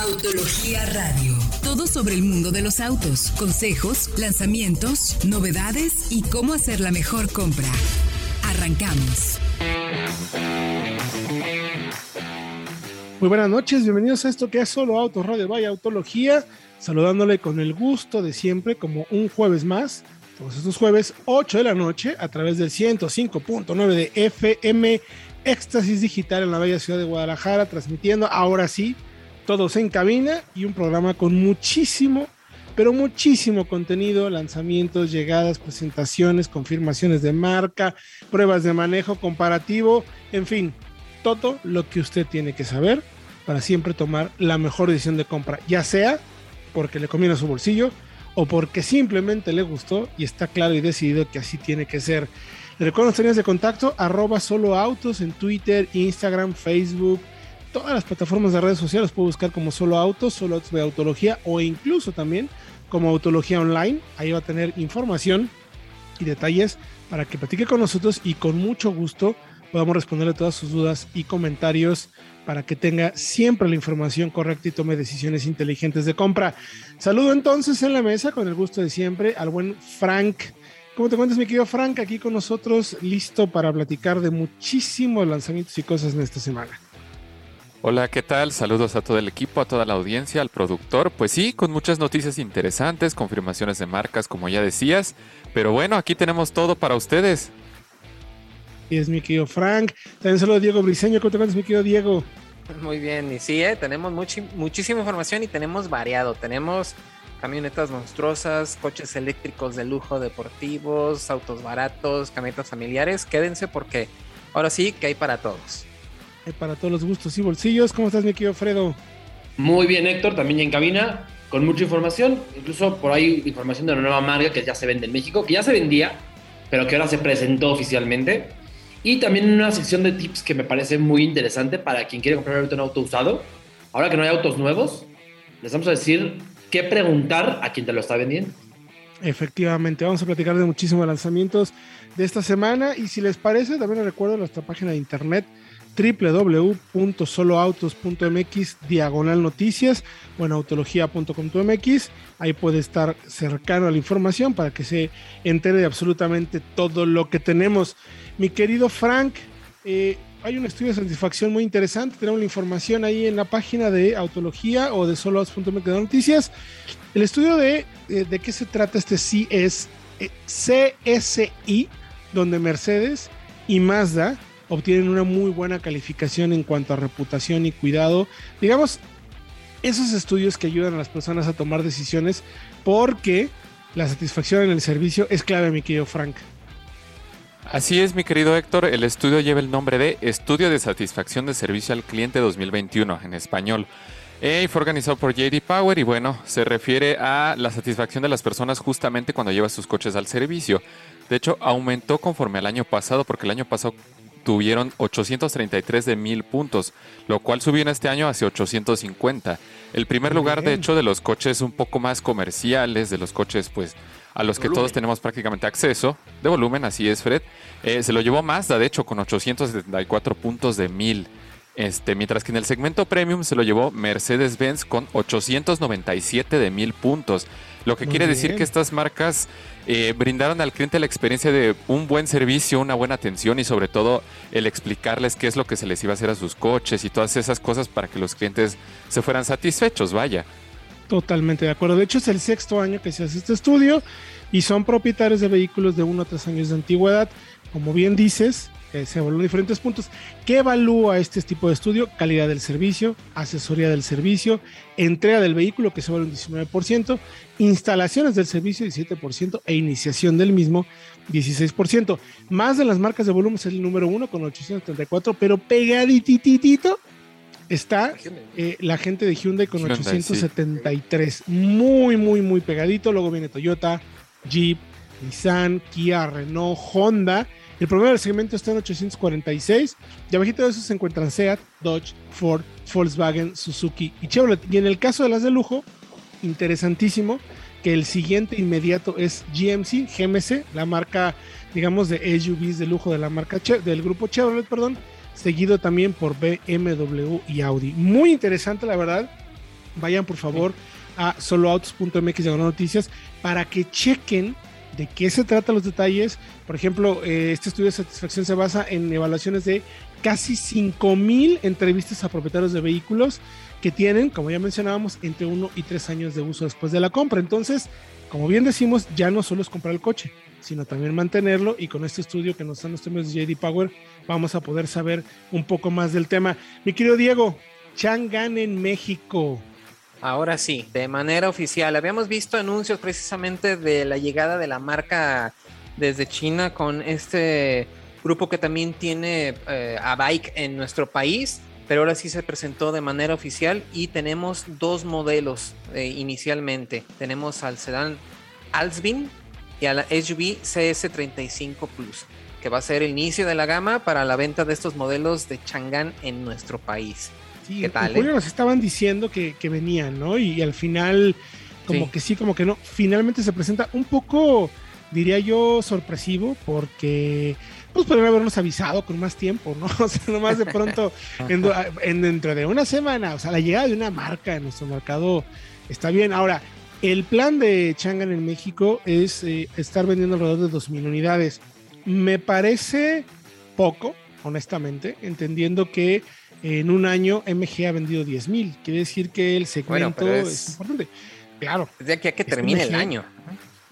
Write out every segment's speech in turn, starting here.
Autología Radio. Todo sobre el mundo de los autos, consejos, lanzamientos, novedades y cómo hacer la mejor compra. Arrancamos. Muy buenas noches, bienvenidos a esto que es Solo Autos Radio Vaya Autología, saludándole con el gusto de siempre, como un jueves más, todos estos jueves, 8 de la noche, a través del 105.9 de FM Éxtasis Digital en la bella ciudad de Guadalajara, transmitiendo ahora sí, todos en cabina y un programa con muchísimo, pero muchísimo contenido, lanzamientos, llegadas, presentaciones, confirmaciones de marca, pruebas de manejo comparativo, en fin, todo lo que usted tiene que saber para siempre tomar la mejor decisión de compra, ya sea porque le conviene a su bolsillo o porque simplemente le gustó y está claro y decidido que así tiene que ser. Le recuerdo las líneas de contacto, arroba solo autos en Twitter, Instagram, Facebook, todas las plataformas de redes sociales, puede buscar como solo autos, solo autos de autología o incluso también como autología online. Ahí va a tener información y detalles para que platique con nosotros y con mucho gusto podamos responderle todas sus dudas y comentarios para que tenga siempre la información correcta y tome decisiones inteligentes de compra. Saludo entonces en la mesa con el gusto de siempre al buen Frank. ¿Cómo te cuentas, mi querido Frank? Aquí con nosotros, listo para platicar de muchísimos lanzamientos y cosas en esta semana. Hola, ¿qué tal? Saludos a todo el equipo, a toda la audiencia, al productor. Pues sí, con muchas noticias interesantes, confirmaciones de marcas, como ya decías. Pero bueno, aquí tenemos todo para ustedes y es mi querido Frank. También saludo a Diego Briseño. ¿Cómo te cuentas, mi querido Diego? Muy bien, y sí, ¿eh? tenemos muchísima información y tenemos variado. Tenemos camionetas monstruosas, coches eléctricos de lujo deportivos, autos baratos, camionetas familiares. Quédense porque ahora sí que hay para todos. Hay para todos los gustos y bolsillos. ¿Cómo estás, mi querido Fredo? Muy bien, Héctor, también en cabina, con mucha información. Incluso por ahí información de una nueva marca que ya se vende en México, que ya se vendía, pero que ahora se presentó oficialmente. Y también una sección de tips que me parece muy interesante para quien quiere comprar un auto usado. Ahora que no hay autos nuevos, les vamos a decir qué preguntar a quien te lo está vendiendo. Efectivamente, vamos a platicar de muchísimos lanzamientos de esta semana y si les parece, también les recuerdo nuestra página de internet www.soloautos.mx diagonal noticias o en autología.com.mx. Ahí puede estar cercano a la información para que se entere de absolutamente todo lo que tenemos. Mi querido Frank, eh, hay un estudio de satisfacción muy interesante. Tenemos la información ahí en la página de Autología o de soloautos.mx de noticias. El estudio de, eh, de qué se trata este CS, eh, CSI, donde Mercedes y Mazda obtienen una muy buena calificación en cuanto a reputación y cuidado. Digamos, esos estudios que ayudan a las personas a tomar decisiones porque la satisfacción en el servicio es clave, mi querido Frank. Así es, mi querido Héctor, el estudio lleva el nombre de Estudio de Satisfacción de Servicio al Cliente 2021 en español. Y fue organizado por JD Power y bueno, se refiere a la satisfacción de las personas justamente cuando lleva sus coches al servicio. De hecho, aumentó conforme al año pasado, porque el año pasado tuvieron 833 de mil puntos, lo cual subió en este año hacia 850. El primer lugar, de hecho, de los coches un poco más comerciales, de los coches, pues, a los que todos tenemos prácticamente acceso, de volumen, así es, Fred, eh, se lo llevó Mazda, de hecho, con 874 puntos de mil. Este, mientras que en el segmento premium se lo llevó Mercedes-Benz con 897 de mil puntos. Lo que quiere decir que estas marcas eh, brindaron al cliente la experiencia de un buen servicio, una buena atención y sobre todo el explicarles qué es lo que se les iba a hacer a sus coches y todas esas cosas para que los clientes se fueran satisfechos, vaya. Totalmente de acuerdo. De hecho, es el sexto año que se hace este estudio y son propietarios de vehículos de uno a tres años de antigüedad. Como bien dices, eh, se evalúan diferentes puntos. ¿Qué evalúa este tipo de estudio? Calidad del servicio, asesoría del servicio, entrega del vehículo, que se evalúa un 19%, instalaciones del servicio, 17%, e iniciación del mismo, 16%. Más de las marcas de volumen es el número uno con 834, pero pegadititito está eh, la gente de Hyundai con 873. Muy, muy, muy pegadito. Luego viene Toyota, Jeep, Nissan, Kia, Renault, Honda el promedio del segmento está en 846 y abajito de eso se encuentran Seat, Dodge, Ford, Volkswagen, Suzuki y Chevrolet. Y en el caso de las de lujo, interesantísimo que el siguiente inmediato es GMC, GMC, la marca, digamos, de SUVs de lujo de la marca del grupo Chevrolet, perdón, seguido también por BMW y Audi. Muy interesante, la verdad. vayan por favor a soloautos.mx de noticias para que chequen de qué se trata los detalles. Por ejemplo, eh, este estudio de satisfacción se basa en evaluaciones de casi 5.000 entrevistas a propietarios de vehículos que tienen, como ya mencionábamos, entre 1 y 3 años de uso después de la compra. Entonces, como bien decimos, ya no solo es comprar el coche, sino también mantenerlo y con este estudio que nos dan los temas de JD Power vamos a poder saber un poco más del tema. Mi querido Diego, Chang'an en México. Ahora sí, de manera oficial. Habíamos visto anuncios precisamente de la llegada de la marca desde China con este grupo que también tiene eh, a Bike en nuestro país, pero ahora sí se presentó de manera oficial y tenemos dos modelos eh, inicialmente. Tenemos al sedán Alsbin y a la SUV CS35 Plus, que va a ser el inicio de la gama para la venta de estos modelos de Chang'an en nuestro país. Sí, ¿Qué tal? En julio eh? nos estaban diciendo que, que, venían, ¿no? Y, al final, como que sí, como que no. Finalmente se presenta un poco, diría yo, sorpresivo, porque pues podrían habernos avisado con más tiempo, ¿no? O sea, nomás de pronto, en, dentro de una semana, o sea, la llegada de una marca en nuestro mercado está bien. Ahora, el plan de Changan en México es eh, estar vendiendo alrededor de 2.000 unidades. Me parece poco, honestamente, entendiendo que en un año MG ha vendido 10.000. Quiere decir que el segmento es... importante. Claro. De aquí a que termine el año.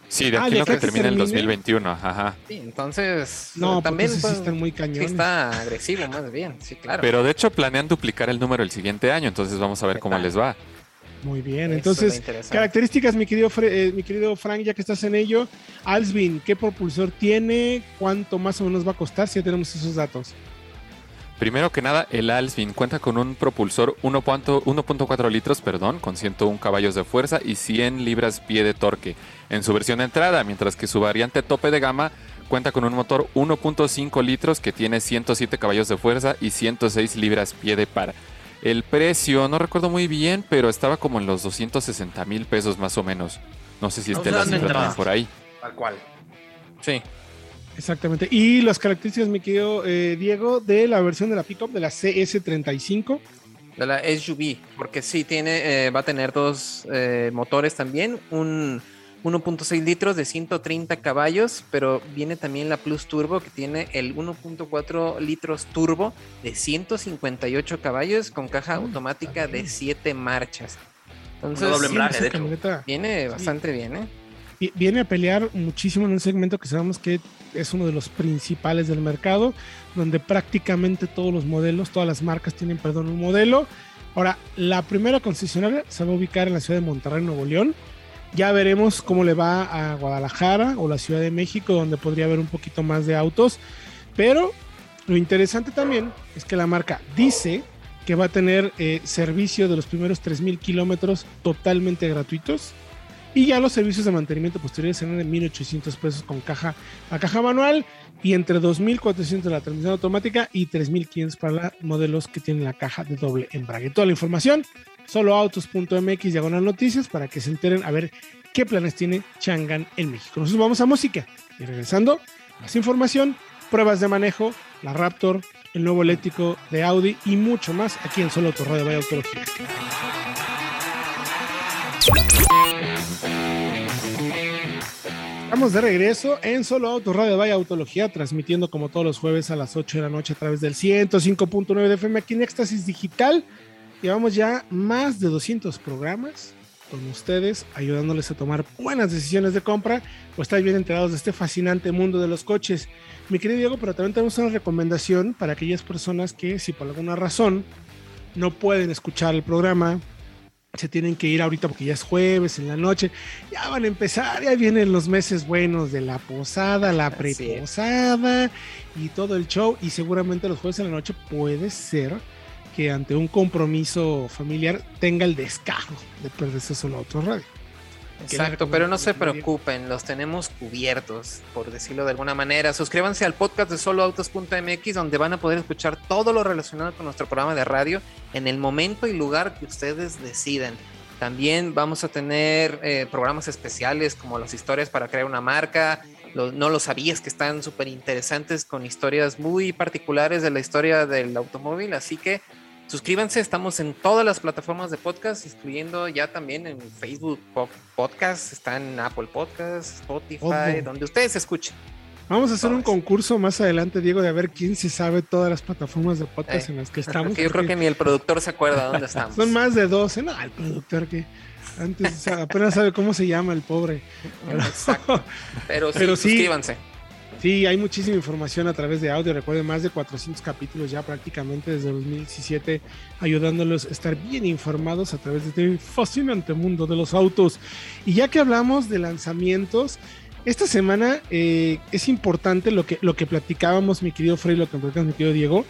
Sí, de ah, aquí a que termine el 2021, ajá. Sí, entonces no, también sí están muy cañones. Sí está agresivo más bien, sí, claro. Pero de hecho planean duplicar el número el siguiente año, entonces vamos a ver cómo les va. Muy bien, entonces, características, mi querido, eh, mi querido Frank, ya que estás en ello. Alsvin, ¿qué propulsor tiene? ¿Cuánto más o menos va a costar si ya tenemos esos datos? Primero que nada, el Alsvin cuenta con un propulsor 1.4 litros, perdón, con 101 caballos de fuerza y 100 libras pie de torque en su versión de entrada, mientras que su variante tope de gama cuenta con un motor 1.5 litros que tiene 107 caballos de fuerza y 106 libras pie de par. El precio, no recuerdo muy bien, pero estaba como en los 260 mil pesos más o menos. No sé si esté la cifra por ahí. Tal cual. Sí. Exactamente. Y las características, mi querido eh, Diego, de la versión de la pickup de la CS35. De la SUV, porque sí tiene, eh, va a tener dos eh, motores también, un 1.6 litros de 130 caballos, pero viene también la Plus Turbo que tiene el 1.4 litros turbo de 158 caballos con caja ah, automática de 7 marchas. Entonces, viene bastante bien, ¿eh? Viene a pelear muchísimo en un segmento que sabemos que es uno de los principales del mercado, donde prácticamente todos los modelos, todas las marcas tienen, perdón, un modelo. Ahora, la primera concesionaria se va a ubicar en la ciudad de Monterrey, Nuevo León ya veremos cómo le va a Guadalajara o la Ciudad de México, donde podría haber un poquito más de autos. Pero lo interesante también es que la marca dice que va a tener eh, servicio de los primeros 3.000 kilómetros totalmente gratuitos. Y ya los servicios de mantenimiento posteriores serán de 1.800 pesos con caja, la caja manual y entre 2.400 la transmisión automática y 3.500 para los modelos que tienen la caja de doble embrague. Toda la información soloautos.mx diagonal noticias para que se enteren a ver qué planes tiene Changan en México. Nosotros vamos a música y regresando, más información, pruebas de manejo, la Raptor, el nuevo eléctrico de Audi y mucho más aquí en Solo Auto Radio Vaya Autología. Estamos de regreso en Solo Auto Radio Vaya Autología, transmitiendo como todos los jueves a las 8 de la noche a través del 105.9 de FM aquí en Éxtasis Digital Llevamos ya más de 200 programas con ustedes, ayudándoles a tomar buenas decisiones de compra o estar bien enterados de este fascinante mundo de los coches. Mi querido Diego, pero también tenemos una recomendación para aquellas personas que si por alguna razón no pueden escuchar el programa, se tienen que ir ahorita porque ya es jueves en la noche, ya van a empezar, ya vienen los meses buenos de la posada, la preposada y todo el show y seguramente los jueves en la noche puede ser que ante un compromiso familiar tenga el descaro de perderse solo otro radio. Exacto, pero no se preocupen, los tenemos cubiertos, por decirlo de alguna manera. Suscríbanse al podcast de soloautos.mx donde van a poder escuchar todo lo relacionado con nuestro programa de radio en el momento y lugar que ustedes deciden. También vamos a tener eh, programas especiales como las historias para crear una marca. no lo sabías que están súper interesantes con historias muy particulares de la historia del automóvil, así que Suscríbanse, estamos en todas las plataformas de podcast, incluyendo ya también en Facebook Podcast, está en Apple Podcast, Spotify, donde ustedes escuchen. Vamos a hacer un concurso más adelante, Diego, de a ver quién se sabe todas las plataformas de podcast en las que estamos. yo creo que ni el productor se acuerda dónde estamos. Son más de 12, no, el productor que antes apenas sabe cómo se llama el pobre. Pero, sí, suscríbanse. Sí, hay muchísima información a través de audio. Recuerden, más de 400 capítulos ya prácticamente desde 2017, ayudándolos a estar bien informados a través de este fascinante mundo de los autos. Y ya que hablamos de lanzamientos, esta semana eh, es importante lo que, lo que platicábamos, mi querido Frey, lo que platicamos, mi querido Diego,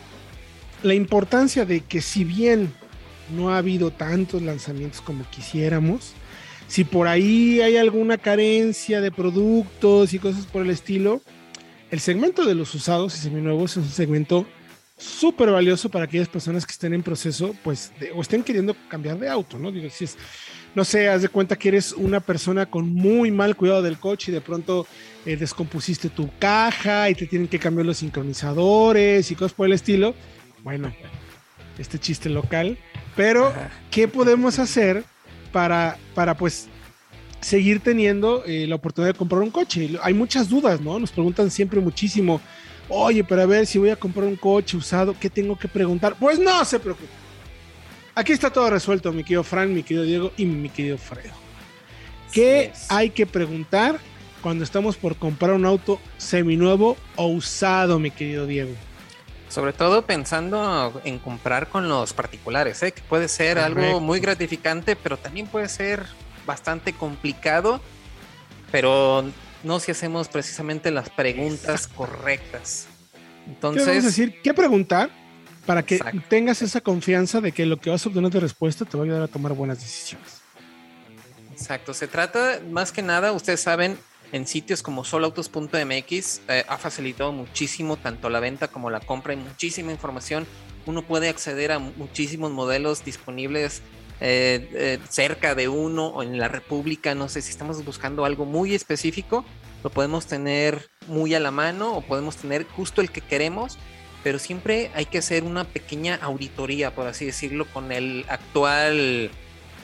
la importancia de que si bien no ha habido tantos lanzamientos como quisiéramos, si por ahí hay alguna carencia de productos y cosas por el estilo, el segmento de los usados y seminuevos es un segmento súper valioso para aquellas personas que estén en proceso, pues, o estén queriendo cambiar de auto, ¿no? Digo, si es, no sé, haz de cuenta que eres una persona con muy mal cuidado del coche y de pronto eh, descompusiste tu caja y te tienen que cambiar los sincronizadores y cosas por el estilo. Bueno, este chiste local, pero ¿qué podemos hacer para, para pues, seguir teniendo eh, la oportunidad de comprar un coche. Hay muchas dudas, ¿no? Nos preguntan siempre muchísimo, oye, pero a ver si voy a comprar un coche usado, ¿qué tengo que preguntar? Pues no se preocupe. Aquí está todo resuelto, mi querido Fran, mi querido Diego y mi querido Fredo. ¿Qué hay que preguntar cuando estamos por comprar un auto seminuevo o usado, mi querido Diego? Sobre todo pensando en comprar con los particulares, ¿eh? que puede ser algo muy gratificante, pero también puede ser bastante complicado, pero no si hacemos precisamente las preguntas correctas. Entonces, ¿Qué decir? ¿Qué preguntar para que tengas esa confianza de que lo que vas a obtener de respuesta te va a ayudar a tomar buenas decisiones? Exacto, se trata más que nada, ustedes saben, en sitios como solautos.mx eh, ha facilitado muchísimo tanto la venta como la compra y muchísima información. Uno puede acceder a muchísimos modelos disponibles eh, eh, cerca de uno o en la República, no sé si estamos buscando algo muy específico, lo podemos tener muy a la mano o podemos tener justo el que queremos, pero siempre hay que hacer una pequeña auditoría, por así decirlo, con el actual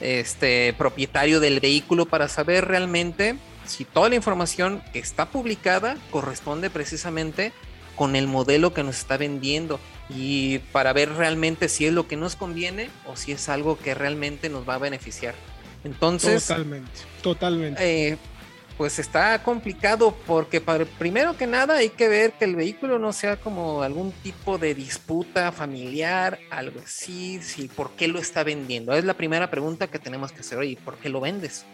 este, propietario del vehículo para saber realmente si toda la información que está publicada corresponde precisamente con el modelo que nos está vendiendo y para ver realmente si es lo que nos conviene o si es algo que realmente nos va a beneficiar. Entonces, totalmente, totalmente. Eh, pues está complicado porque para, primero que nada hay que ver que el vehículo no sea como algún tipo de disputa familiar, algo así, si por qué lo está vendiendo. Es la primera pregunta que tenemos que hacer, oye, ¿por qué lo vendes?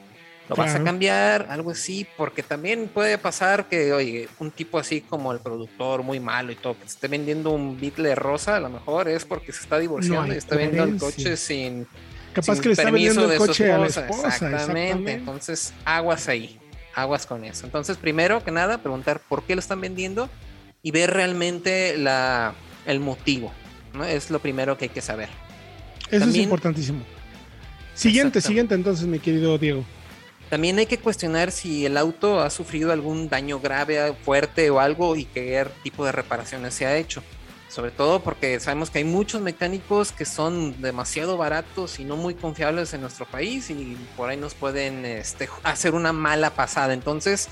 Lo vas a cambiar, algo así, porque también puede pasar que, oye, un tipo así como el productor muy malo y todo, que esté vendiendo un Beetle rosa, a lo mejor es porque se está divorciando y está vendiendo el coche sin, Capaz que le está vendiendo el coche a la esposa. Exactamente. entonces aguas ahí, aguas con eso. Entonces, primero que nada, preguntar por qué lo están vendiendo y ver realmente la, el motivo, ¿no? Es lo primero que hay que saber. Eso es importantísimo. Siguiente, siguiente entonces, mi querido Diego. También hay que cuestionar si el auto ha sufrido algún daño grave, fuerte o algo y qué tipo de reparaciones se ha hecho. Sobre todo porque sabemos que hay muchos mecánicos que son demasiado baratos y no muy confiables en nuestro país y por ahí nos pueden este, hacer una mala pasada. Entonces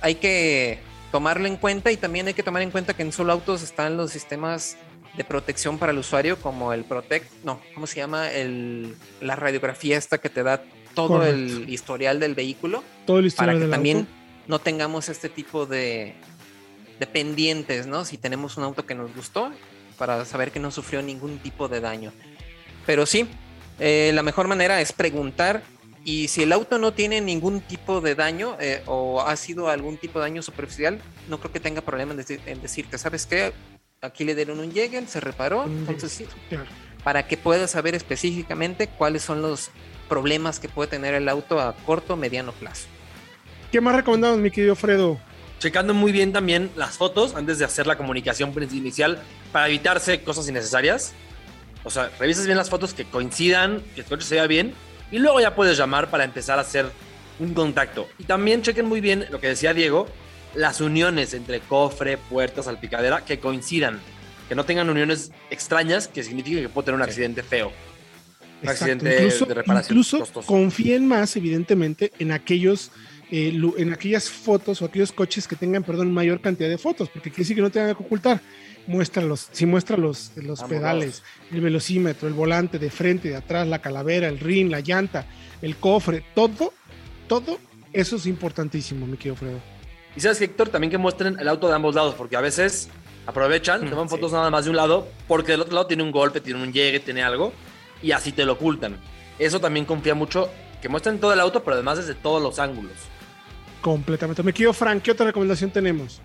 hay que tomarlo en cuenta y también hay que tomar en cuenta que en solo autos están los sistemas de protección para el usuario como el Protect, no, ¿cómo se llama? El, la radiografía esta que te da todo el historial del vehículo. Todo el historial para que también no tengamos este tipo de, de pendientes, ¿no? Si tenemos un auto que nos gustó, para saber que no sufrió ningún tipo de daño. Pero sí, eh, la mejor manera es preguntar y si el auto no tiene ningún tipo de daño eh, o ha sido algún tipo de daño superficial, no creo que tenga problema en, decirte, ¿sabes qué? Aquí le dieron un Jäger, se reparó, entonces sí. Para que puedas saber específicamente cuáles son los problemas que puede tener el auto a corto o mediano plazo. ¿Qué más recomendamos, mi querido Fredo? Checando muy bien también las fotos antes de hacer la comunicación inicial para evitarse cosas innecesarias. O sea, revisas bien las fotos que coincidan, que el coche se vea bien y luego ya puedes llamar para empezar a hacer un contacto. Y también chequen muy bien lo que decía Diego, las uniones entre cofre, puerta, salpicadera que coincidan que no tengan uniones extrañas que significa que puede tener un accidente feo. Accidente Incluso, de reparación incluso costoso. confíen más, evidentemente, en aquellos, eh, en aquellas fotos o aquellos coches que tengan, perdón, mayor cantidad de fotos, porque quiere decir que no tengan que ocultar. Muéstralos, si muestra los, los pedales, el velocímetro, el volante de frente, de atrás, la calavera, el ring, la llanta, el cofre, todo, todo, eso es importantísimo, mi querido Fredo. Y sabes Héctor, también que muestren el auto de ambos lados, porque a veces aprovechan, Mm, toman sí. fotos nada más de un lado, porque del otro lado tiene un golpe, tiene un llegue, tiene algo, y así te lo ocultan. Eso también confía mucho, que muestren todo el auto, pero además desde todos los ángulos. Completamente. Mi querido Frank, ¿qué otra recomendación tenemos?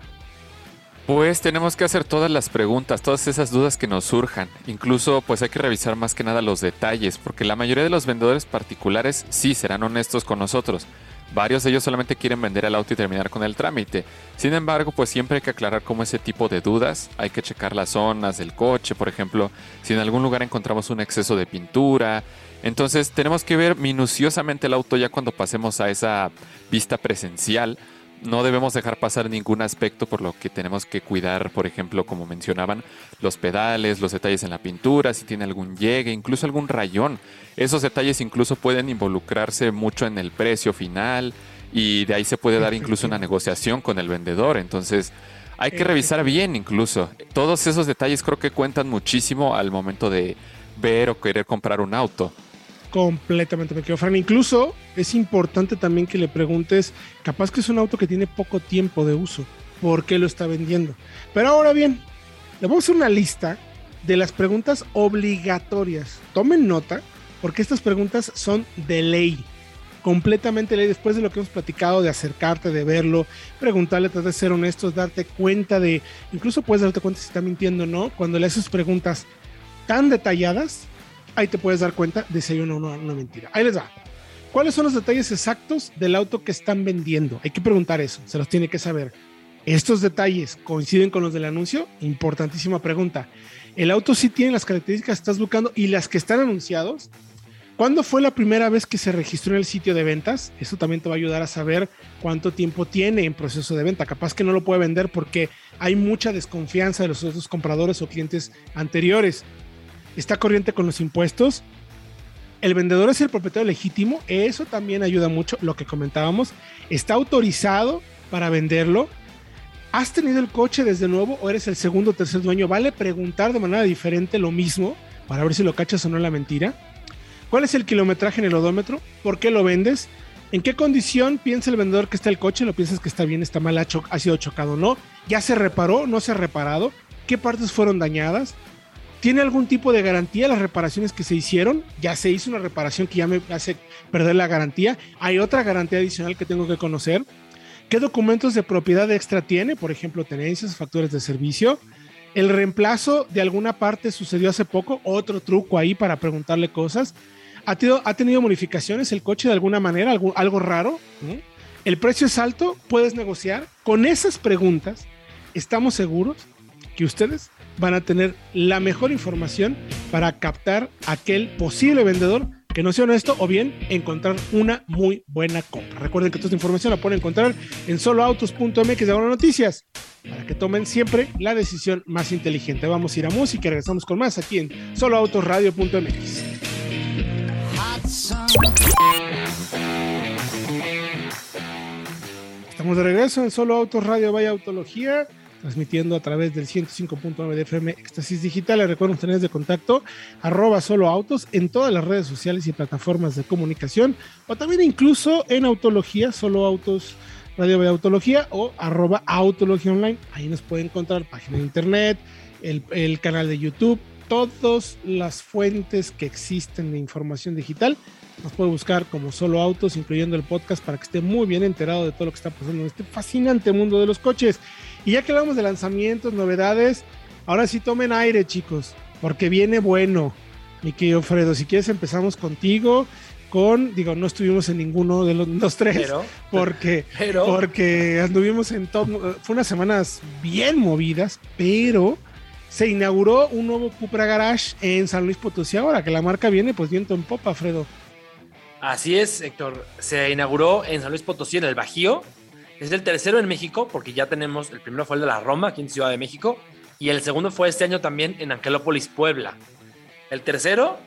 Pues tenemos que hacer todas las preguntas, todas esas dudas que nos surjan. Incluso pues hay que revisar más que nada los detalles, porque la mayoría de los vendedores particulares sí serán honestos con nosotros. Varios de ellos solamente quieren vender el auto y terminar con el trámite. Sin embargo, pues siempre hay que aclarar cómo ese tipo de dudas. Hay que checar las zonas del coche, por ejemplo, si en algún lugar encontramos un exceso de pintura. Entonces tenemos que ver minuciosamente el auto ya cuando pasemos a esa vista presencial no debemos dejar pasar ningún aspecto por lo que tenemos que cuidar, por ejemplo, como mencionaban, los pedales, los detalles en la pintura, si tiene algún llegue, incluso algún rayón. Esos detalles incluso pueden involucrarse mucho en el precio final y de ahí se puede dar incluso una negociación con el vendedor. Entonces, hay que revisar bien incluso. Todos esos detalles creo que cuentan muchísimo al momento de ver o querer comprar un auto. Completamente, me quedo Fran. Incluso es importante también que le preguntes, capaz que es un auto que tiene poco tiempo de uso, ¿por qué lo está vendiendo? Pero ahora bien, le vamos a hacer una lista de las preguntas obligatorias. Tomen nota, porque estas preguntas son de ley, completamente ley, después de lo que hemos platicado, de acercarte, de verlo, preguntarle, tratar de ser honestos, darte cuenta de, incluso puedes darte cuenta si está mintiendo o no, cuando le haces preguntas tan detalladas, ahí te puedes dar cuenta de si hay una, una, una mentira. Ahí les va. ¿Cuáles son los detalles exactos del auto que están vendiendo? Hay que preguntar eso, se los tiene que saber. ¿Estos detalles coinciden con los del anuncio? Importantísima pregunta. ¿El auto sí tiene las características que estás buscando y las que están anunciados? ¿Cuándo fue la primera vez que se registró en el sitio de ventas? Eso también te va a ayudar a saber cuánto tiempo tiene en proceso de venta. Capaz que no lo puede vender porque hay mucha desconfianza de los otros compradores o clientes anteriores está corriente con los impuestos. El vendedor es el propietario legítimo, eso también ayuda mucho, lo que comentábamos. Está autorizado para venderlo. ¿Has tenido el coche desde nuevo o eres el segundo o tercer dueño? Vale preguntar de manera diferente lo mismo para ver si lo cachas o no la mentira. ¿Cuál es el kilometraje en el odómetro? ¿Por qué lo vendes? ¿En qué condición piensa el vendedor que está el coche? ¿Lo piensas que está bien, está mal, ha, ha sido chocado o no? ¿Ya se reparó? ¿No se ha reparado? ¿Qué partes fueron dañadas? ¿Tiene algún tipo de garantía las reparaciones que se hicieron? Ya se hizo una reparación que ya me hace perder la garantía. Hay otra garantía adicional que tengo que conocer. ¿Qué documentos de propiedad extra tiene? Por ejemplo, tenencias, facturas de servicio. El reemplazo de alguna parte sucedió hace poco. Otro truco ahí para preguntarle cosas. ¿Ha tenido, ha tenido modificaciones el coche de alguna manera? ¿Algo, algo raro? ¿Mm? ¿El precio es alto? ¿Puedes negociar? Con esas preguntas, estamos seguros que ustedes van a tener la mejor información para captar aquel posible vendedor que no sea honesto o bien encontrar una muy buena compra. Recuerden que toda esta información la pueden encontrar en soloautos.mx de Ahora noticias para que tomen siempre la decisión más inteligente. Vamos a ir a música y regresamos con más aquí en soloautosradio.mx. Estamos de regreso en Solo Autos Radio Vaya Autología transmitiendo a través del 105.9 de FM Éxtasis Digital. Les recuerdo tener de contacto arroba solo autos en todas las redes sociales y plataformas de comunicación o también incluso en Autología, solo autos Radio de Autología o arroba Autología Online. Ahí nos pueden encontrar página de internet, el, el canal de YouTube, todas las fuentes que existen de información digital. Nos puede buscar como solo autos, incluyendo el podcast, para que esté muy bien enterado de todo lo que está pasando en este fascinante mundo de los coches. Y ya que hablamos de lanzamientos, novedades, ahora sí tomen aire, chicos, porque viene bueno. Mi querido Fredo, si quieres empezamos contigo, con, digo, no estuvimos en ninguno de los, los tres, Pero, porque, pero, porque anduvimos en todo, fue unas semanas bien movidas, pero se inauguró un nuevo Cupra Garage en San Luis Potosí ahora, que la marca viene pues viento en popa, Fredo. así es, Héctor. Se inauguró en San Luis Potosí, en el Bajío. Es el tercero en México, porque ya tenemos, el primero fue el de la Roma, aquí en Ciudad de México. Y el segundo fue este año también en Angelópolis, Puebla. El tercero,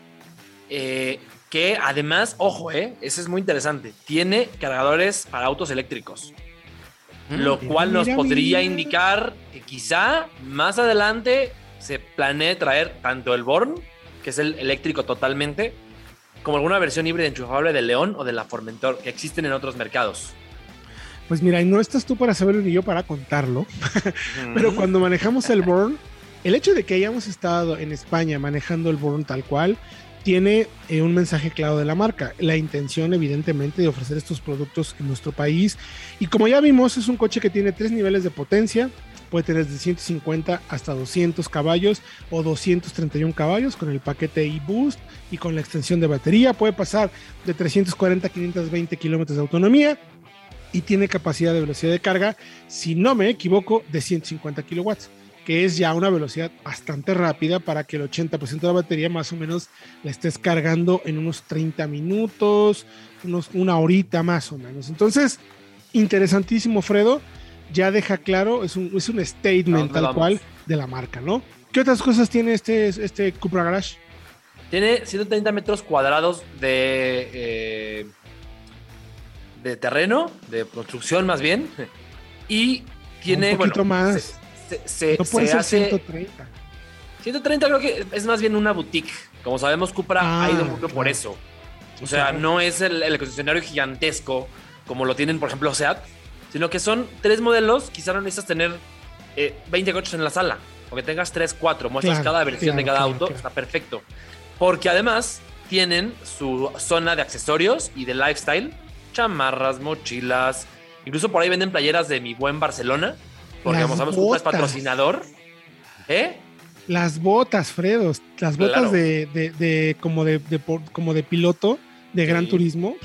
eh, que además, ojo, eh, ese es muy interesante, tiene cargadores para autos eléctricos. lo cual nos mira, podría indicar que quizá más adelante se planee traer tanto el Born, que es el eléctrico totalmente, como alguna versión híbrida enchufable del León o de la Formentor, que existen en otros mercados. Pues mira, no estás tú para saberlo ni yo para contarlo, pero cuando manejamos el Born, el hecho de que hayamos estado en España manejando el Born tal cual, tiene eh, un mensaje claro de la marca. La intención, evidentemente, de ofrecer estos productos en nuestro país. Y como ya vimos, es un coche que tiene tres niveles de potencia. Puede tener de 150 hasta 200 caballos o 231 caballos con el paquete e-Boost y con la extensión de batería. Puede pasar de 340 a 520 kilómetros de autonomía y tiene capacidad de velocidad de carga, si no me equivoco, de 150 kilowatts, que es ya una velocidad bastante rápida para que el 80% de la batería más o menos la estés cargando en unos 30 minutos, unos, una horita más o menos. Entonces, interesantísimo, Fredo. Ya deja claro, es un, es un statement tal cual de la marca, ¿no? ¿Qué otras cosas tiene este, este Cupra Garage? Tiene 130 metros cuadrados de, eh, de terreno, de construcción más bien. Y tiene. un poquito bueno, más. Se, se- no puede se ser hace. 130. 130 creo que es más bien una boutique. Como sabemos, Cupra Ah, ha ido mucho por eso. O sea, claro. no es el, el concesionario gigantesco como lo tienen, por ejemplo, SEAT, sino que son tres modelos. Quizá no necesitas tener eh, 20 coches en la sala, o que tengas 3, 4, muestras Claro, cada versión de cada auto, está perfecto. Porque además tienen su zona de accesorios y de lifestyle, chamarras, mochilas, incluso por ahí venden playeras de mi buen Barcelona, porque como sabemos, es patrocinador. ¿Eh? Las botas, Fredo, las botas Claro. de, de- de- como de, como de piloto de Gran. Turismo.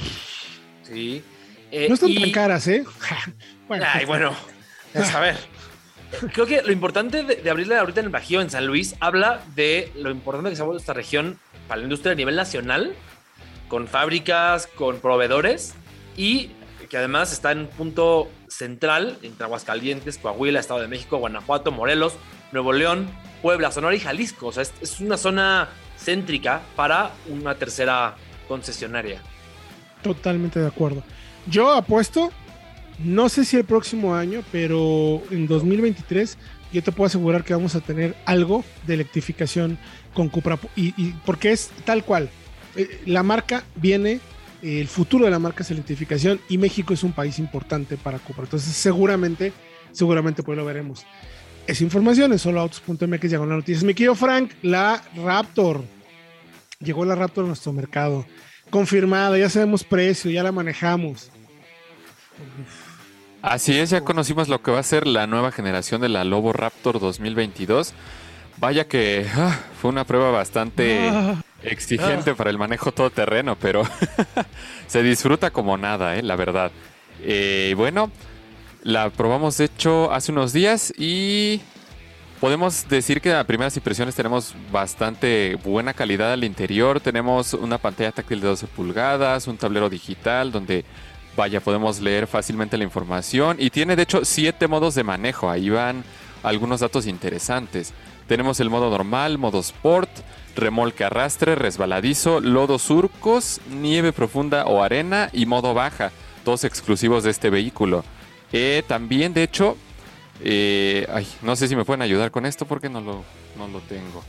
Sí. Eh, No están y- tan caras, ¿eh? bueno, Ay, bueno, pues, a ver. Creo que lo importante de, de abrirle ahorita en el Bajío, en San Luis, habla de lo importante que se ha vuelto esta región para la industria a nivel nacional, con fábricas, con proveedores y que además está en un punto central entre Aguascalientes, Coahuila, Estado de México, Guanajuato, Morelos, Nuevo León, Puebla, Sonora y Jalisco. O sea, es, una zona céntrica para una tercera concesionaria. totalmente de acuerdo. Yo apuesto, no sé si el próximo año, pero en 2023 yo te puedo asegurar que vamos a tener algo de electrificación con Cupra. Y, porque es tal cual. Eh, La marca viene, el futuro de la marca es electrificación y México es un país importante para Cupra. Entonces seguramente, seguramente pues lo veremos. Esa información es solo autos.mx diagonal noticias. Mi querido Frank, la Raptor. Llegó la Raptor a nuestro mercado. Confirmada, ya sabemos precio, ya la manejamos. Así es, ya conocimos lo que va a ser la nueva generación de la Lobo Raptor 2022. Vaya que ah, fue una prueba bastante Ah, exigente para el manejo todoterreno, pero se disfruta como nada, eh, la verdad. Eh, bueno, la probamos de hecho hace unos días y podemos decir que a primeras impresiones tenemos bastante buena calidad al interior. Tenemos una pantalla táctil de 12 pulgadas, un tablero digital donde, vaya, podemos leer fácilmente la información y tiene de hecho 7 modos de manejo. Ahí van algunos datos interesantes. Tenemos el modo normal, modo sport, remolque arrastre, resbaladizo, lodo surcos, nieve profunda o arena y modo baja, todos exclusivos de este vehículo. Eh, también, de hecho, eh, ay, no sé si me pueden ayudar con esto porque no lo, no lo tengo.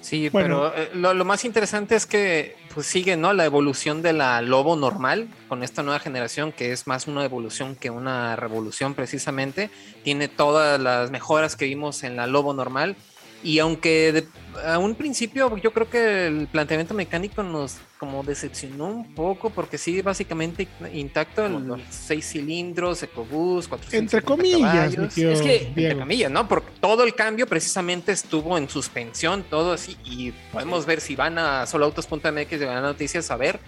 Sí, Bueno. pero eh, lo, lo más interesante es que pues sigue, ¿no? La evolución de la Lobo normal con esta nueva generación que es más una evolución que una revolución precisamente. Tiene todas las mejoras que vimos en la Lobo normal y aunque de- a un principio yo creo que el planteamiento mecánico nos como decepcionó un poco porque sigue básicamente intacto el Motor. 6 cilindros, EcoBoost, 450 entre comillas, mi caballos. tío Es que, entre comillas, ¿no? Porque todo el cambio precisamente estuvo en suspensión, todo así, y podemos ver si van a soloautos.mx de Ganar Noticias a ver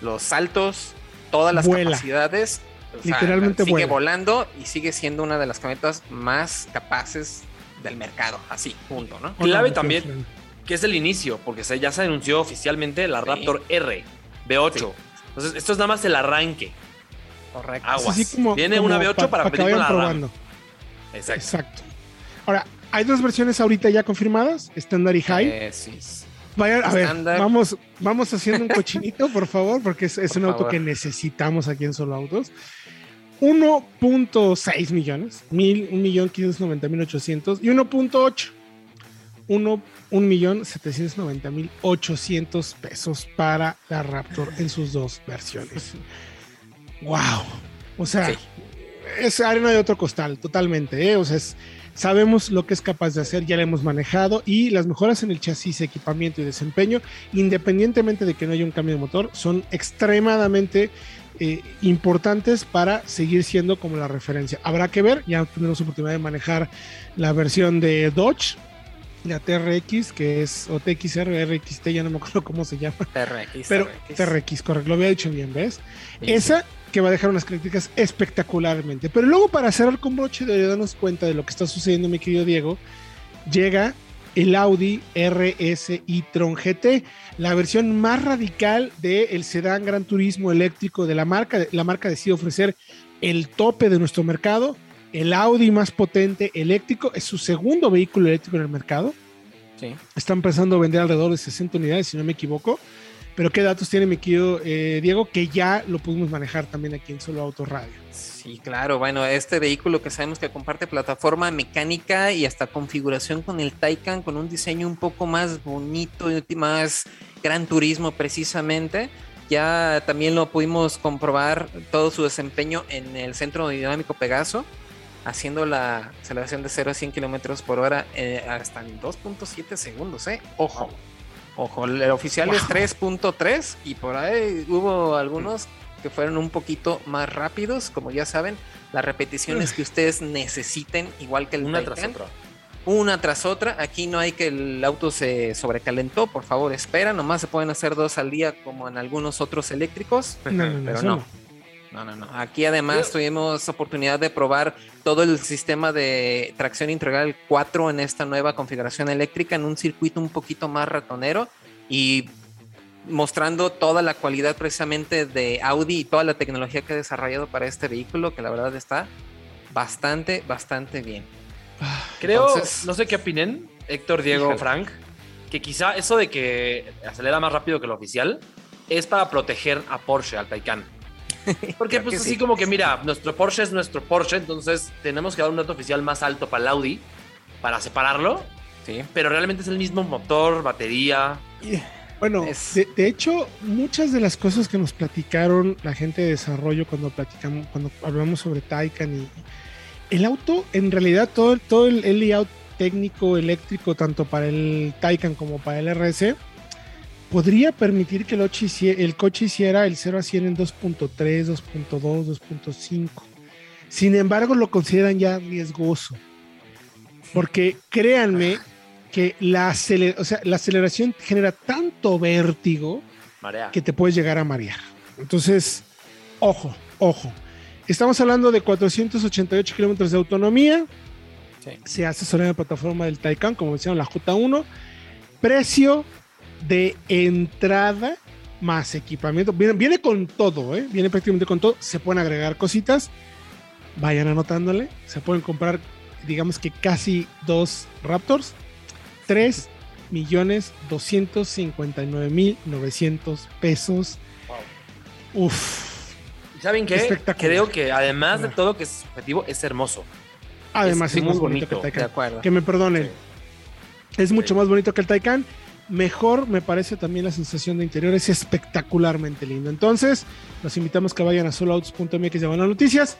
los saltos, todas las Vuela. capacidades. o sea, Literalmente sigue vuela. volando y sigue siendo una de las camionetas más capaces del mercado, así, punto, ¿no? Clave también. Que es el inicio, porque se, ya se anunció oficialmente la Sí. Raptor R V8. Entonces, esto es nada más el arranque. Correcto. Aguas. Así como- Viene como una V8 pa- para pa que la RAM. probando. Exacto. Exacto. Ahora, Hay dos versiones ahorita ya confirmadas, estándar y high. Eh, sí. Vaya, a ver, vamos, vamos haciendo un cochinito, por favor, porque es, es Por un auto favor. que necesitamos aquí en Solo Autos. 1.6 millones, mil, 1.590.800 y 1.8. 1 millón 790 mil 800 pesos para la Raptor en sus dos versiones. ¡Wow! O sea, Sí. es arena de otro costal, totalmente. ¿eh? O sea, es- sabemos lo que es capaz de hacer, ya la hemos manejado y las mejoras en el chasis, equipamiento y desempeño, independientemente de que no haya un cambio de motor, son extremadamente eh, importantes para seguir siendo como la referencia. Habrá que ver, ya tendremos oportunidad de manejar la versión de Dodge, la TRX, que es, o TXR, RXT, ya no me acuerdo cómo se llama, TRX. pero TRX. TRX, correcto, lo había dicho bien, ¿ves? Sí, Esa que va a dejar unas críticas espectacularmente. Pero luego, para cerrar con broche de darnos cuenta de lo que está sucediendo, mi querido Diego, llega el Audi RS e-tron GT, la versión más radical del sedán Gran Turismo eléctrico de la marca. La marca decide ofrecer el tope de nuestro mercado, el Audi más potente eléctrico, es su segundo vehículo eléctrico en el mercado. Sí. Está empezando a vender alrededor de 60 unidades, si no me equivoco. Pero ¿qué datos tiene mi querido eh, Diego? Que ya lo pudimos manejar también aquí en Solo Auto Radio. Sí, claro. Bueno, este vehículo que sabemos que comparte plataforma mecánica y hasta configuración con el Taycan, con un diseño un poco más bonito y más gran turismo precisamente. Ya también lo pudimos comprobar todo su desempeño en el centro dinámico Pegaso, haciendo la aceleración de 0 a 100 kilómetros por hora eh, hasta en 2.7 segundos, ¿eh? Ojo. Ojo, el oficial es 3.3 y por ahí hubo algunos que fueron un poquito más rápidos, como ya saben, las repeticiones que ustedes necesiten, igual que el Una Taycan, tras otra. una tras otra. Aquí no hay que el auto se sobrecalentó, por favor, espera, nomás se pueden hacer dos al día como en algunos otros eléctricos, No, pero no. No, no, no. Aquí además tuvimos oportunidad de probar todo el sistema de tracción integral 4 en esta nueva configuración eléctrica en un circuito un poquito más ratonero y mostrando toda la cualidad precisamente de Audi y toda la tecnología que ha desarrollado para este vehículo, que la verdad está bastante, bastante bien. Creo, Entonces- no sé qué opinen, Héctor, Diego, Híjole. Frank, que quizá eso de que acelera más rápido que lo oficial es para proteger a Porsche, al Taycan. Porque pues así sí. como que mira, nuestro Porsche es nuestro Porsche, entonces tenemos que dar un dato oficial más alto para el Audi para separarlo, Sí. pero realmente es el mismo motor, batería. Bueno, Es- de, de hecho, muchas de las cosas que nos platicaron la gente de desarrollo cuando platicamos, cuando hablamos sobre Taycan y el auto, en realidad todo, el- todo el, el layout técnico eléctrico, tanto para el Taycan como para el RS, podría permitir que el, ocho hicie- el coche hiciera el 0 a 100 en 2.3, 2.2, 2.5. Sin embargo, lo consideran ya riesgoso. Porque créanme que la, aceler- o sea, la aceleración genera tanto vértigo Marea. que te puedes llegar a marear. Entonces, ojo, ojo. Estamos hablando de 488 kilómetros de autonomía. Sí. Se hace sobre la plataforma del Taycan, como decían, la J1. Precio de entrada más equipamiento. Viene, viene con todo, ¿eh? Viene prácticamente con todo. Se pueden agregar cositas. Vayan anotándole. Se pueden comprar, digamos que casi dos Raptors. 3 millones 259 mil 900 pesos. Uf. ¿Y ¿Saben qué? Espectacular. Creo que además de Ajá. todo que es subjetivo, es hermoso. Además Es es, muy más bonito, que el De Taycan. acuerdo. Que me perdonen. Es mucho Sí. más bonito que el Taycan. Mejor me parece también la sensación de interior. Es espectacularmente lindo. Entonces, los invitamos que vayan a soloautos.mx de buenas noticias.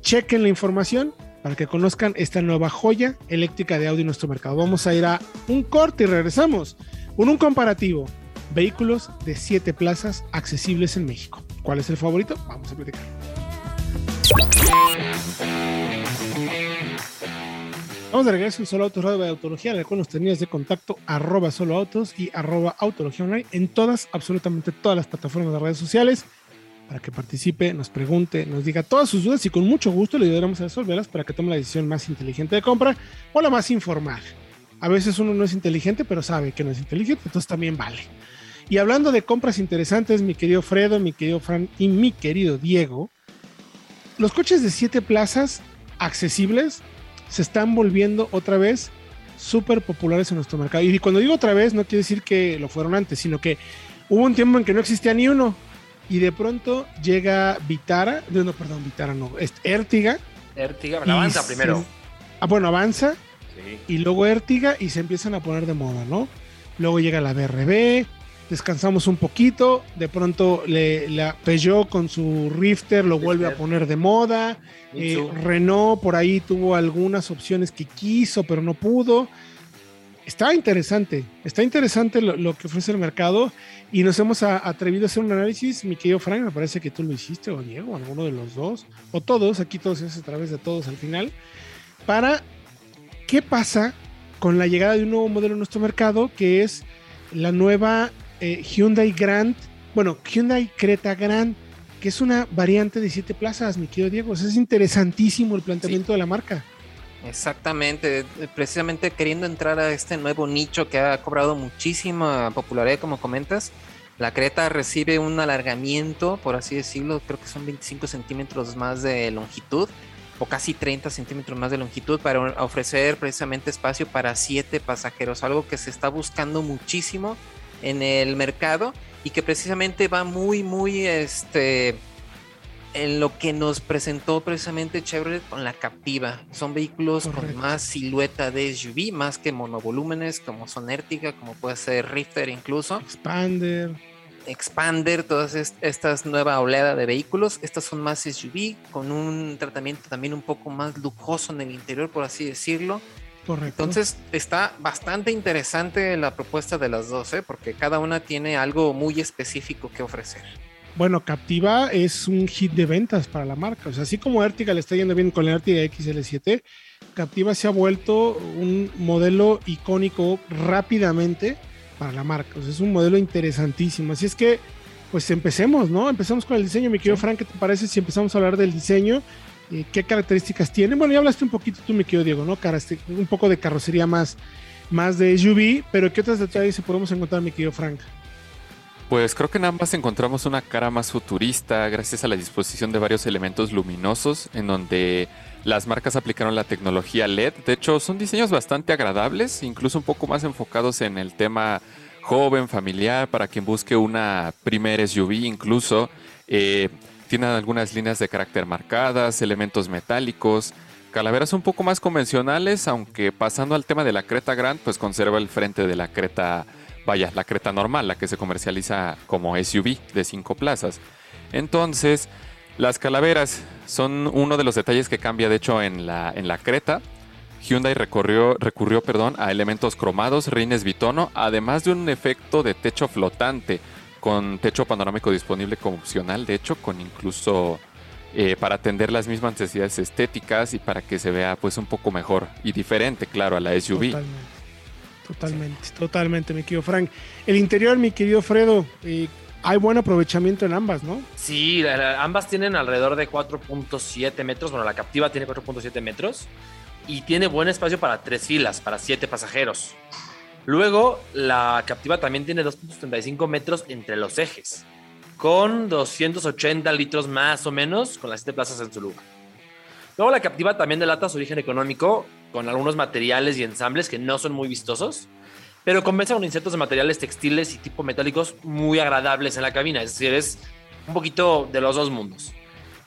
Chequen la información para que conozcan esta nueva joya eléctrica de Audi en nuestro mercado. Vamos a ir a un corte y regresamos con un comparativo. Vehículos de 7 plazas accesibles en México. ¿Cuál es el favorito? Vamos a platicar. Vamos de regreso en Solo Autos Radio de Autología. Recuerden los líneas de contacto arroba solo autos y arroba autología online en todas, absolutamente todas las plataformas de redes sociales para que participe, nos pregunte, nos diga todas sus dudas y con mucho gusto le ayudaremos a resolverlas para que tome la decisión más inteligente de compra o la más informal. A veces uno no es inteligente, pero sabe que no es inteligente, entonces también vale. Y hablando de compras interesantes, mi querido Fredo, mi querido Fran y mi querido Diego, los coches de siete plazas accesibles se están volviendo otra vez súper populares en nuestro mercado. Y cuando digo otra vez, no quiere decir que lo fueron antes, sino que hubo un tiempo en que no existía ni uno. Y de pronto llega Vitara, no, perdón, Vitara no, es Ertiga. Ertiga, avanza primero. ah, bueno, avanza. Y luego Ertiga y se empiezan a poner de moda, ¿no? Luego llega la BRB, descansamos un poquito, de pronto le, la Peugeot con su Rifter lo vuelve a poner de moda, eh, Renault por ahí tuvo algunas opciones que quiso pero no pudo. Está interesante, está interesante lo, que ofrece el mercado y nos hemos atrevido a hacer un análisis, mi querido Frank, me parece que tú lo hiciste o Diego, alguno de los dos, o todos, aquí todos es a través de todos al final, para qué pasa con la llegada de un nuevo modelo en nuestro mercado que es la nueva eh, Hyundai Grand, bueno, Hyundai Creta Grand, que es una variante de siete plazas, mi querido Diego. es interesantísimo el planteamiento de la marca. Exactamente, precisamente queriendo entrar a este nuevo nicho que ha cobrado muchísima popularidad, como comentas. La Creta recibe un alargamiento, por así decirlo, creo que son 25 centímetros más de longitud o casi 30 centímetros más de longitud para ofrecer precisamente espacio para siete pasajeros, algo que se está buscando muchísimo en el mercado y que precisamente va muy, muy este, en lo que nos presentó precisamente Chevrolet con la Captiva. Son vehículos con más silueta de SUV, más que monovolúmenes, como son Ertiga, como puede ser Rifter incluso. Expander. Expander, todas estas nueva oleada de vehículos. Estas son más SUV, con un tratamiento también un poco más lujoso en el interior, por así decirlo. Entonces está bastante interesante la propuesta de las dos, ¿eh? porque cada una tiene algo muy específico que ofrecer. Bueno, Captiva es un hit de ventas para la marca. O sea, así como Ertiga le está yendo bien con la Ertiga XL7, Captiva se ha vuelto un modelo icónico rápidamente para la marca. O sea, es un modelo interesantísimo. Así es que, pues empecemos, ¿no? Empezamos con el diseño. Mi querido Frank, ¿qué te parece si empezamos a hablar del diseño? Eh, qué características tiene. Bueno, ya hablaste un poquito tú, me querido Diego, ¿no? Un poco de carrocería más, más de SUV, pero ¿qué otros detalles podemos encontrar, mi querido Frank? Pues creo que en ambas encontramos una cara más futurista gracias a la disposición de varios elementos luminosos en donde las marcas aplicaron la tecnología LED. De hecho, son diseños bastante agradables, incluso un poco más enfocados en el tema joven, familiar, para quien busque una primer SUV incluso. Eh, tienen algunas líneas de carácter marcadas, elementos metálicos, calaveras un poco más convencionales, aunque pasando al tema de la Creta Grand, pues conserva el frente de la Creta, vaya, la Creta normal, la que se comercializa como SUV de cinco plazas. Entonces, las calaveras son uno de los detalles que cambia, de hecho, en la, en la Creta. Hyundai recurrió, recurrió perdón, a elementos cromados, rines bitono, además de un efecto de techo flotante con techo panorámico disponible como opcional, de hecho, con incluso eh, para atender las mismas necesidades estéticas y para que se vea pues un poco mejor y diferente, claro, a la SUV. Totalmente, totalmente, totalmente, mi querido Frank. El interior, mi querido Fredo, eh, hay buen aprovechamiento en ambas, ¿no? Sí, ambas tienen alrededor de 4.7 metros, bueno, la Captiva tiene 4.7 metros y tiene buen espacio para tres filas, para siete pasajeros. Luego, la Captiva también tiene 2.35 metros entre los ejes, con 280 litros más o menos, con las 7 plazas en su lugar. Luego, la Captiva también delata su origen económico, con algunos materiales y ensambles que no son muy vistosos, pero compensa con insertos de materiales textiles y tipo metálicos muy agradables en la cabina, es decir, es un poquito de los dos mundos.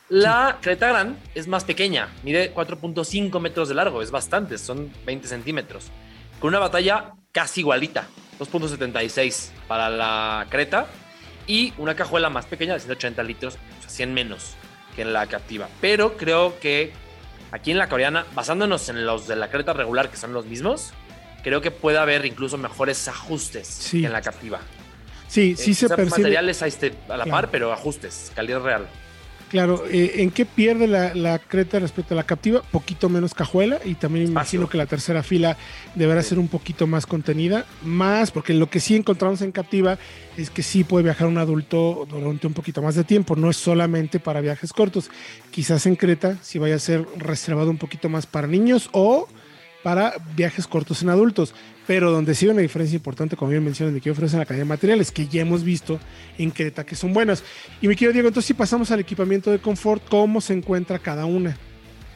La Creta Grand es más pequeña, mide 4.5 metros de largo, es bastante, son 20 centímetros, con una batalla casi igualita, 2.76 para la Creta y una cajuela más pequeña de 180 litros, o sea, 100 menos que en la Captiva. Pero creo que aquí en la coreana, basándonos en los de la Creta regular, que son los mismos, creo que puede haber incluso mejores ajustes que en la Captiva. Sí, sí eh, se percibe. Materiales a, este, a la par, pero ajustes, calidad real. Claro, eh, ¿en qué pierde la, Creta respecto a la Captiva? Poquito menos cajuela y también imagino que la tercera fila deberá ser un poquito más contenida, más porque lo que sí encontramos en Captiva es que sí puede viajar un adulto durante un poquito más de tiempo, no es solamente para viajes cortos. Quizás en Creta sí vaya a ser reservado un poquito más para niños o para viajes cortos en adultos, pero donde sí hay una diferencia importante, como bien mencionan, de que ofrecen la calidad de materiales, que ya hemos visto en Creta que son buenas. Y me quiero, Diego, entonces si pasamos al equipamiento de confort, ¿cómo se encuentra cada una?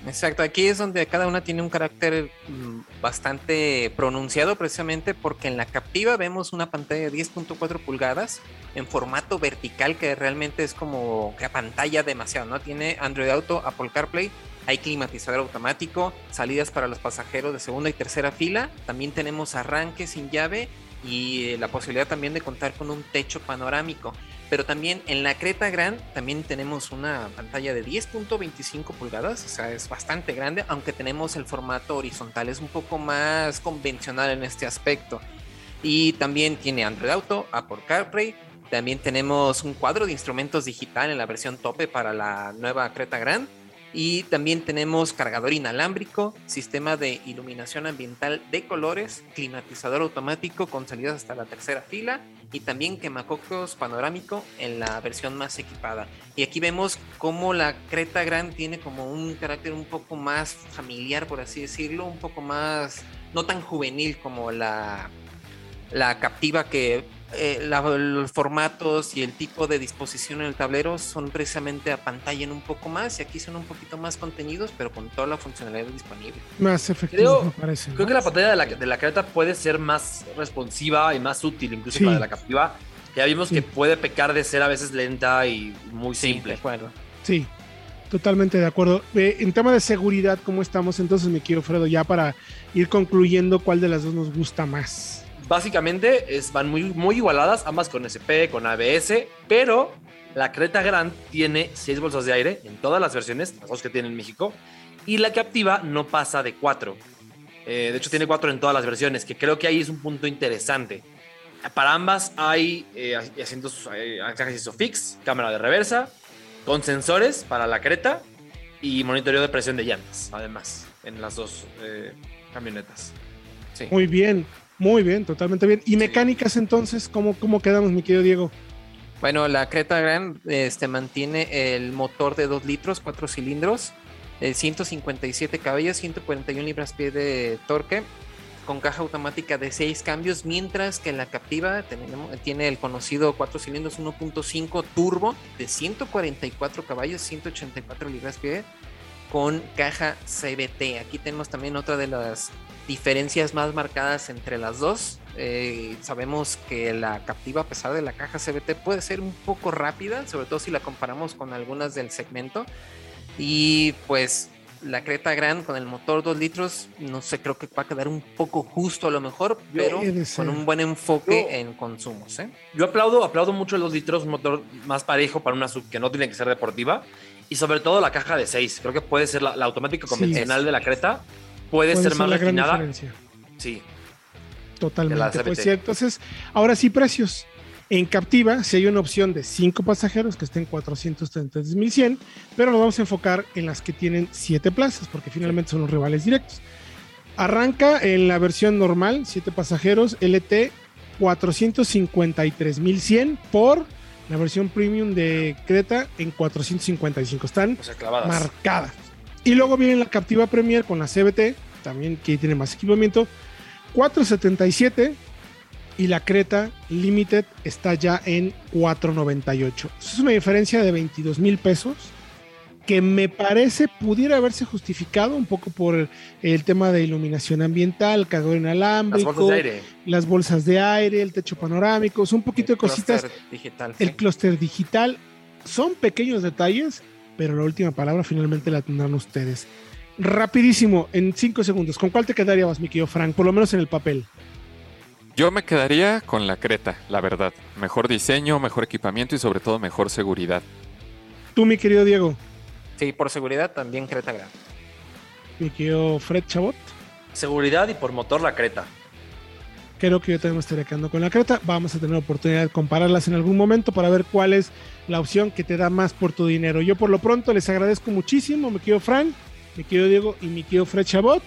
Exacto, aquí es donde cada una tiene un carácter mm, bastante pronunciado precisamente porque en la captiva vemos una pantalla de 10.4 pulgadas en formato vertical que realmente es como que pantalla demasiado, ¿no? Tiene Android Auto, Apple CarPlay, hay climatizador automático, salidas para los pasajeros de segunda y tercera fila, también tenemos arranque sin llave y eh, la posibilidad también de contar con un techo panorámico. Pero también en la Creta Grand también tenemos una pantalla de 10.25 pulgadas, o sea, es bastante grande, aunque tenemos el formato horizontal, es un poco más convencional en este aspecto. Y también tiene Android Auto, Apple CarPlay, también tenemos un cuadro de instrumentos digital en la versión tope para la nueva Creta Grand y también tenemos cargador inalámbrico, sistema de iluminación ambiental de colores, climatizador automático con salidas hasta la tercera fila y también quemacocos panorámico en la versión más equipada. Y aquí vemos cómo la Creta Grand tiene como un carácter un poco más familiar, por así decirlo, un poco más, no tan juvenil como la, la Captiva que eh, los formatos y el tipo de disposición en el tablero son precisamente a pantalla en un poco más y aquí son un poquito más contenidos, pero con toda la funcionalidad disponible. Más efectivo, creo, me parece. Creo que la pantalla de la, de la careta puede ser más responsiva y más útil, incluso para la de la captiva. Ya vimos que puede pecar de ser a veces lenta y muy simple. de acuerdo. Sí, totalmente de acuerdo. Eh, en tema de seguridad, ¿cómo estamos? Entonces me quiero, Fredo, ya para ir concluyendo cuál de las dos nos gusta más básicamente es, van muy, muy igualadas, ambas con SP, con ABS, pero la Creta Grand tiene 6 bolsas de aire en todas las versiones, las dos que tiene en México, y la Captiva no pasa de 4. Eh, de hecho, tiene 4 en todas las versiones, que creo que ahí es un punto interesante. Para ambas hay eh, asientos, eh, ISOFIX, cámara de reversa, con sensores para la Creta y monitoreo de presión de llantas, además, en las dos eh, camionetas. Muy bien. Muy bien, totalmente bien. ¿Y mecánicas entonces? ¿Cómo, cómo quedamos, mi querido Diego? Bueno, la Creta Grand este, mantiene el motor de 2 litros, 4 cilindros, 157 caballos, 141 libras-pie de torque, con caja automática de 6 cambios, mientras que la Captiva tiene el conocido 4 cilindros 1.5 turbo de 144 caballos, 184 libras-pie con caja CBT. Aquí tenemos también otra de las diferencias más marcadas entre las dos. Eh, sabemos que la captiva, a pesar de la caja CBT, puede ser un poco rápida, sobre todo si la comparamos con algunas del segmento. Y pues la Creta Grand con el motor 2 litros, no sé, creo que va a quedar un poco justo a lo mejor, pero con un buen enfoque en consumos. ¿eh? Yo aplaudo, aplaudo mucho el 2 litros, un motor más parejo para una sub que no tiene que ser deportiva y sobre todo la caja de 6. Creo que puede ser la, automática convencional de la Creta. Puede, ser más refinada. Sí. Totalmente. Pues sí, entonces, ahora sí, precios. En Captiva, si hay una opción de 5 pasajeros que estén 433.100, pero nos vamos a enfocar en las que tienen 7 plazas, porque finalmente son los rivales directos. Arranca en la versión normal, 7 pasajeros, LT 453.100 por la versión premium de Creta en 455. Están marcadas. Y luego viene la Captiva Premier con la CBT, también que tiene más equipamiento, 477. Y la Creta Limited está ya en 498. Eso es una diferencia de 22 mil pesos que me parece pudiera haberse justificado un poco por el, tema de iluminación ambiental, cargador inalámbrico, las bolsas de aire, las bolsas de aire el techo panorámico, son un poquito de cositas. Digital, el clúster digital. Son pequeños detalles, pero la última palabra finalmente la tendrán ustedes. Rapidísimo, en cinco segundos, ¿con cuál te quedarías, mi querido Frank? Por lo menos en el papel. Yo me quedaría con la Creta, la verdad. Mejor diseño, mejor equipamiento y sobre todo mejor seguridad. Tú, mi querido Diego. Sí, por seguridad también Creta Gran. Mi querido Fred Chabot. Seguridad y por motor la Creta. Creo que yo también me estaría quedando con la Creta. Vamos a tener oportunidad de compararlas en algún momento para ver cuál es la opción que te da más por tu dinero. Yo por lo pronto les agradezco muchísimo, mi querido Frank, mi querido Diego y mi querido Fred Chabot.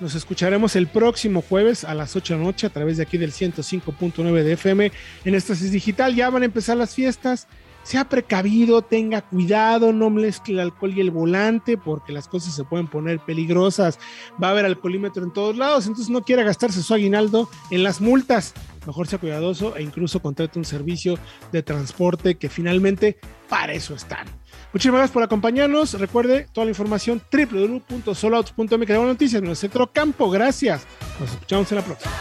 Nos escucharemos el próximo jueves a las 8 de la noche a través de aquí del 105.9 de FM en Estasis Digital. Ya van a empezar las fiestas sea precavido, tenga cuidado, no mezcle el alcohol y el volante porque las cosas se pueden poner peligrosas. Va a haber alcoholímetro en todos lados, entonces no quiera gastarse su aguinaldo en las multas. mejor sea cuidadoso e incluso contrate un servicio de transporte que finalmente para eso están. Muchísimas gracias por acompañarnos. Recuerde toda la información www.soloautos.mx. Que noticias nuestro centro campo. Gracias. Nos escuchamos en la próxima.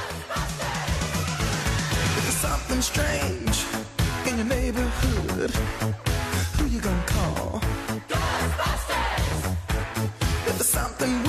good. Who you gonna call? Ghostbusters! If there's something